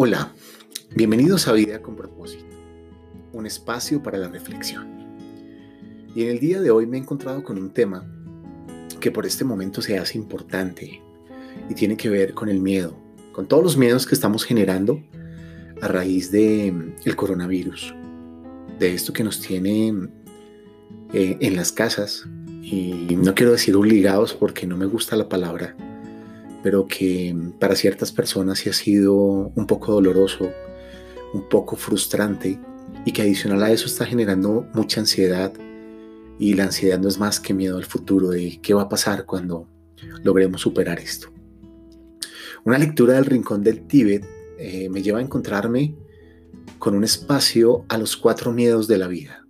Hola, bienvenidos a Vida con propósito, un espacio para la reflexión. Y en el día de hoy me he encontrado con un tema que por este momento se hace importante y tiene que ver con el miedo, con todos los miedos que estamos generando a raíz de mm, el coronavirus, de esto que nos tiene eh, en las casas y no quiero decir obligados porque no me gusta la palabra, pero que para ciertas personas sí ha sido un poco doloroso, un poco frustrante y que adicional a eso está generando mucha ansiedad y la ansiedad no es más que miedo al futuro de qué va a pasar cuando logremos superar esto. Una lectura del Rincón del Tíbet eh, me lleva a encontrarme con un espacio a los cuatro miedos de la vida.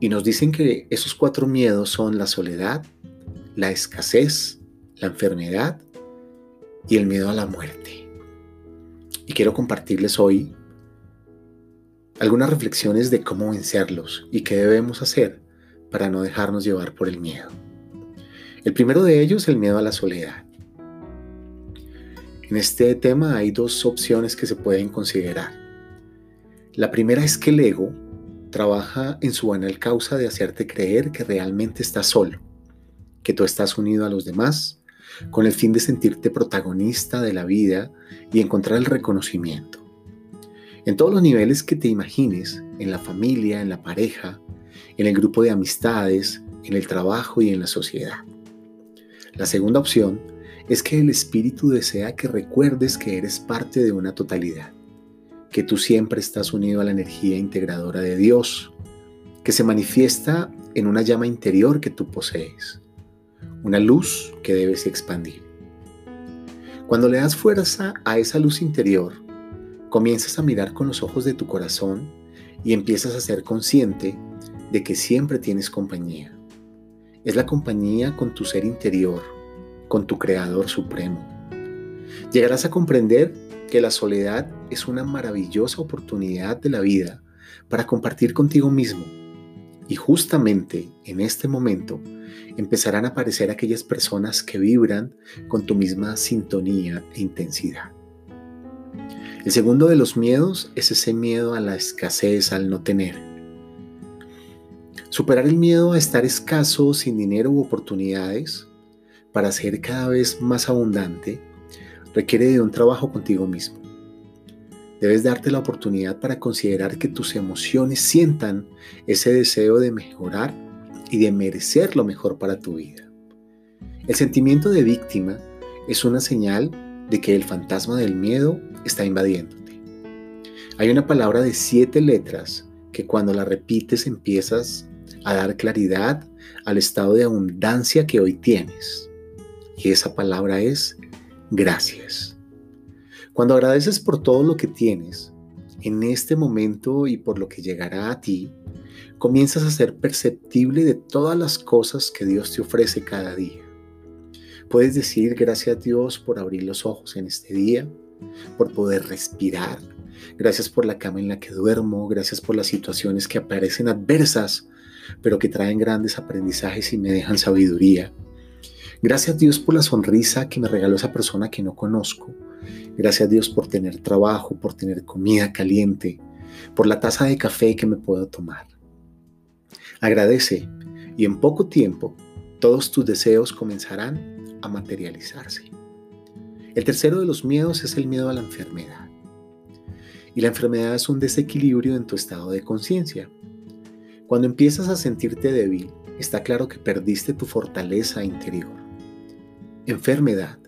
Y nos dicen que esos cuatro miedos son la soledad, la escasez, la enfermedad y el miedo a la muerte. Y quiero compartirles hoy algunas reflexiones de cómo vencerlos y qué debemos hacer para no dejarnos llevar por el miedo. El primero de ellos, el miedo a la soledad. En este tema hay dos opciones que se pueden considerar. La primera es que el ego trabaja en su banal causa de hacerte creer que realmente estás solo, que tú estás unido a los demás con el fin de sentirte protagonista de la vida y encontrar el reconocimiento. En todos los niveles que te imagines, en la familia, en la pareja, en el grupo de amistades, en el trabajo y en la sociedad. La segunda opción es que el espíritu desea que recuerdes que eres parte de una totalidad, que tú siempre estás unido a la energía integradora de Dios, que se manifiesta en una llama interior que tú posees una luz que debes expandir. Cuando le das fuerza a esa luz interior, comienzas a mirar con los ojos de tu corazón y empiezas a ser consciente de que siempre tienes compañía. Es la compañía con tu ser interior, con tu Creador Supremo. Llegarás a comprender que la soledad es una maravillosa oportunidad de la vida para compartir contigo mismo. Y justamente en este momento empezarán a aparecer aquellas personas que vibran con tu misma sintonía e intensidad. El segundo de los miedos es ese miedo a la escasez, al no tener. Superar el miedo a estar escaso, sin dinero u oportunidades, para ser cada vez más abundante, requiere de un trabajo contigo mismo. Debes darte la oportunidad para considerar que tus emociones sientan ese deseo de mejorar y de merecer lo mejor para tu vida. El sentimiento de víctima es una señal de que el fantasma del miedo está invadiéndote. Hay una palabra de siete letras que cuando la repites empiezas a dar claridad al estado de abundancia que hoy tienes. Y esa palabra es gracias. Cuando agradeces por todo lo que tienes, en este momento y por lo que llegará a ti, comienzas a ser perceptible de todas las cosas que Dios te ofrece cada día. Puedes decir gracias a Dios por abrir los ojos en este día, por poder respirar. Gracias por la cama en la que duermo, gracias por las situaciones que aparecen adversas, pero que traen grandes aprendizajes y me dejan sabiduría. Gracias a Dios por la sonrisa que me regaló esa persona que no conozco. Gracias a Dios por tener trabajo, por tener comida caliente, por la taza de café que me puedo tomar. Agradece y en poco tiempo todos tus deseos comenzarán a materializarse. El tercero de los miedos es el miedo a la enfermedad. Y la enfermedad es un desequilibrio en tu estado de conciencia. Cuando empiezas a sentirte débil, está claro que perdiste tu fortaleza interior. Enfermedad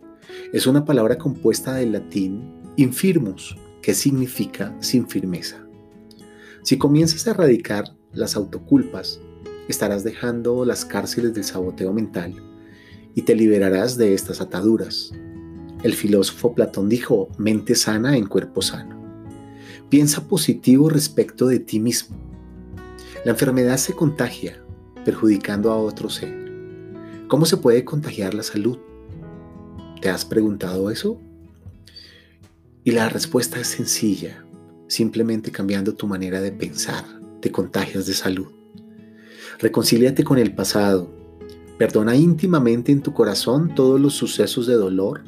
es una palabra compuesta del latín infirmus, que significa sin firmeza. Si comienzas a erradicar las autoculpas, estarás dejando las cárceles del saboteo mental y te liberarás de estas ataduras. El filósofo Platón dijo, mente sana en cuerpo sano. Piensa positivo respecto de ti mismo. La enfermedad se contagia, perjudicando a otro ser. ¿Cómo se puede contagiar la salud? ¿Te has preguntado eso? Y la respuesta es sencilla, simplemente cambiando tu manera de pensar te contagias de salud. Reconcíliate con el pasado. Perdona íntimamente en tu corazón todos los sucesos de dolor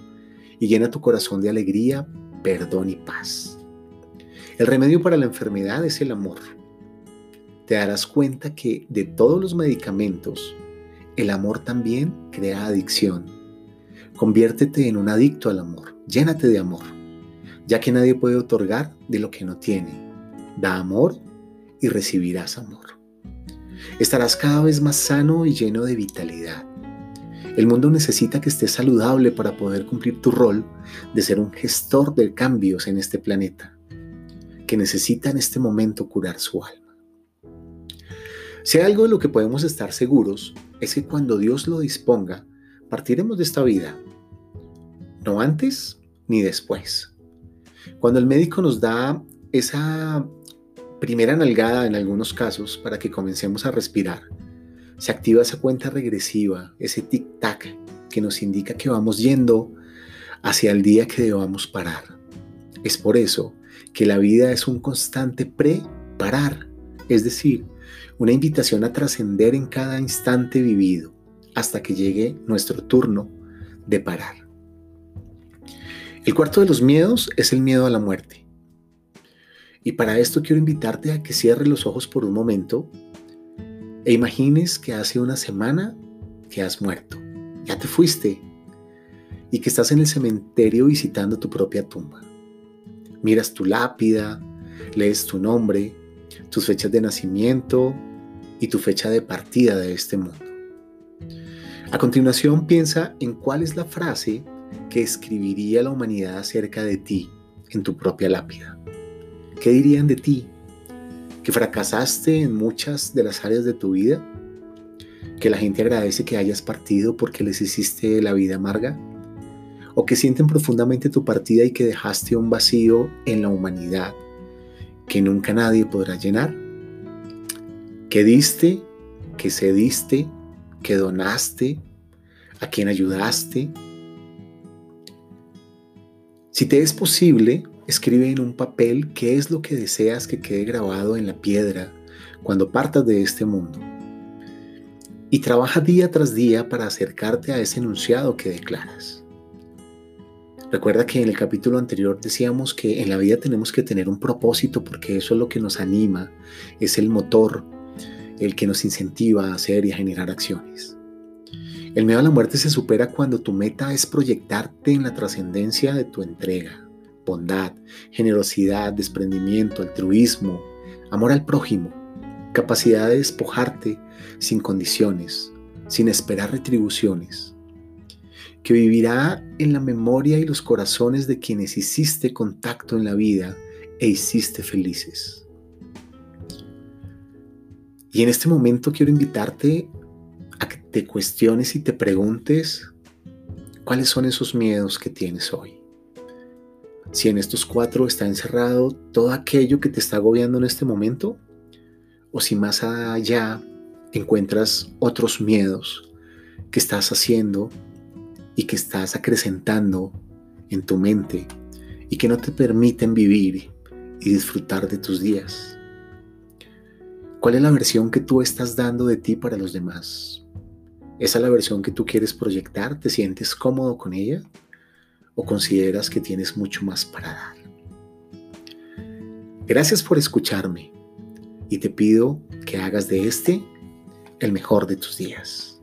y llena tu corazón de alegría perdón y paz. El remedio para la enfermedad es el amor. Te darás cuenta que de todos los medicamentos, el amor también crea adicción. Conviértete en un adicto al amor. Llénate de amor, ya que nadie puede otorgar de lo que no tiene. Da amor y recibirás amor. Estarás cada vez más sano y lleno de vitalidad. El mundo necesita que estés saludable para poder cumplir tu rol de ser un gestor de cambios en este planeta, que necesita en este momento curar su alma. Si hay algo de lo que podemos estar seguros es que cuando Dios lo disponga, partiremos de esta vida, no antes ni después. Cuando el médico nos da esa primera nalgada en algunos casos para que comencemos a respirar, se activa esa cuenta regresiva, ese tic-tac que nos indica que vamos yendo hacia el día que debamos parar. Es por eso que la vida es un constante pre-parar, es decir, una invitación a trascender en cada instante vivido hasta que llegue nuestro turno de parar. El cuarto de los miedos es el miedo a la muerte. Y para esto quiero invitarte a que cierres los ojos por un momento e imagines que hace una semana que has muerto, ya te fuiste y que estás en el cementerio visitando tu propia tumba. Miras tu lápida, lees tu nombre, tus fechas de nacimiento y tu fecha de partida de este mundo. A continuación piensa en cuál es la frase que escribiría la humanidad acerca de ti en tu propia lápida. ¿Qué dirían de ti que fracasaste en muchas de las áreas de tu vida, que la gente agradece que hayas partido porque les hiciste la vida amarga, o que sienten profundamente tu partida y que dejaste un vacío en la humanidad que nunca nadie podrá llenar, que diste, que cediste, que donaste, a quien ayudaste. Si te es posible, Escribe en un papel qué es lo que deseas que quede grabado en la piedra cuando partas de este mundo. Y trabaja día tras día para acercarte a ese enunciado que declaras. Recuerda que en el capítulo anterior decíamos que en la vida tenemos que tener un propósito porque eso es lo que nos anima, es el motor, el que nos incentiva a hacer y a generar acciones. El miedo a la muerte se supera cuando tu meta es proyectarte en la trascendencia de tu entrega, bondad, generosidad, desprendimiento, altruismo, amor al prójimo, capacidad de despojarte sin condiciones, sin esperar retribuciones, que vivirá en la memoria y los corazones de quienes hiciste contacto en la vida e hiciste felices. Y en este momento quiero invitarte a que te cuestiones y te preguntes cuáles son esos miedos que tienes hoy si en estos cuatro está encerrado todo aquello que te está agobiando en este momento, o si más allá encuentras otros miedos que estás haciendo y que estás acrecentando en tu mente y que no te permiten vivir y disfrutar de tus días. ¿Cuál es la versión que tú estás dando de ti para los demás? ¿Esa es la versión que tú quieres proyectar? ¿Te sientes cómodo con ella? o consideras que tienes mucho más para dar. Gracias por escucharme y te pido que hagas de este el mejor de tus días.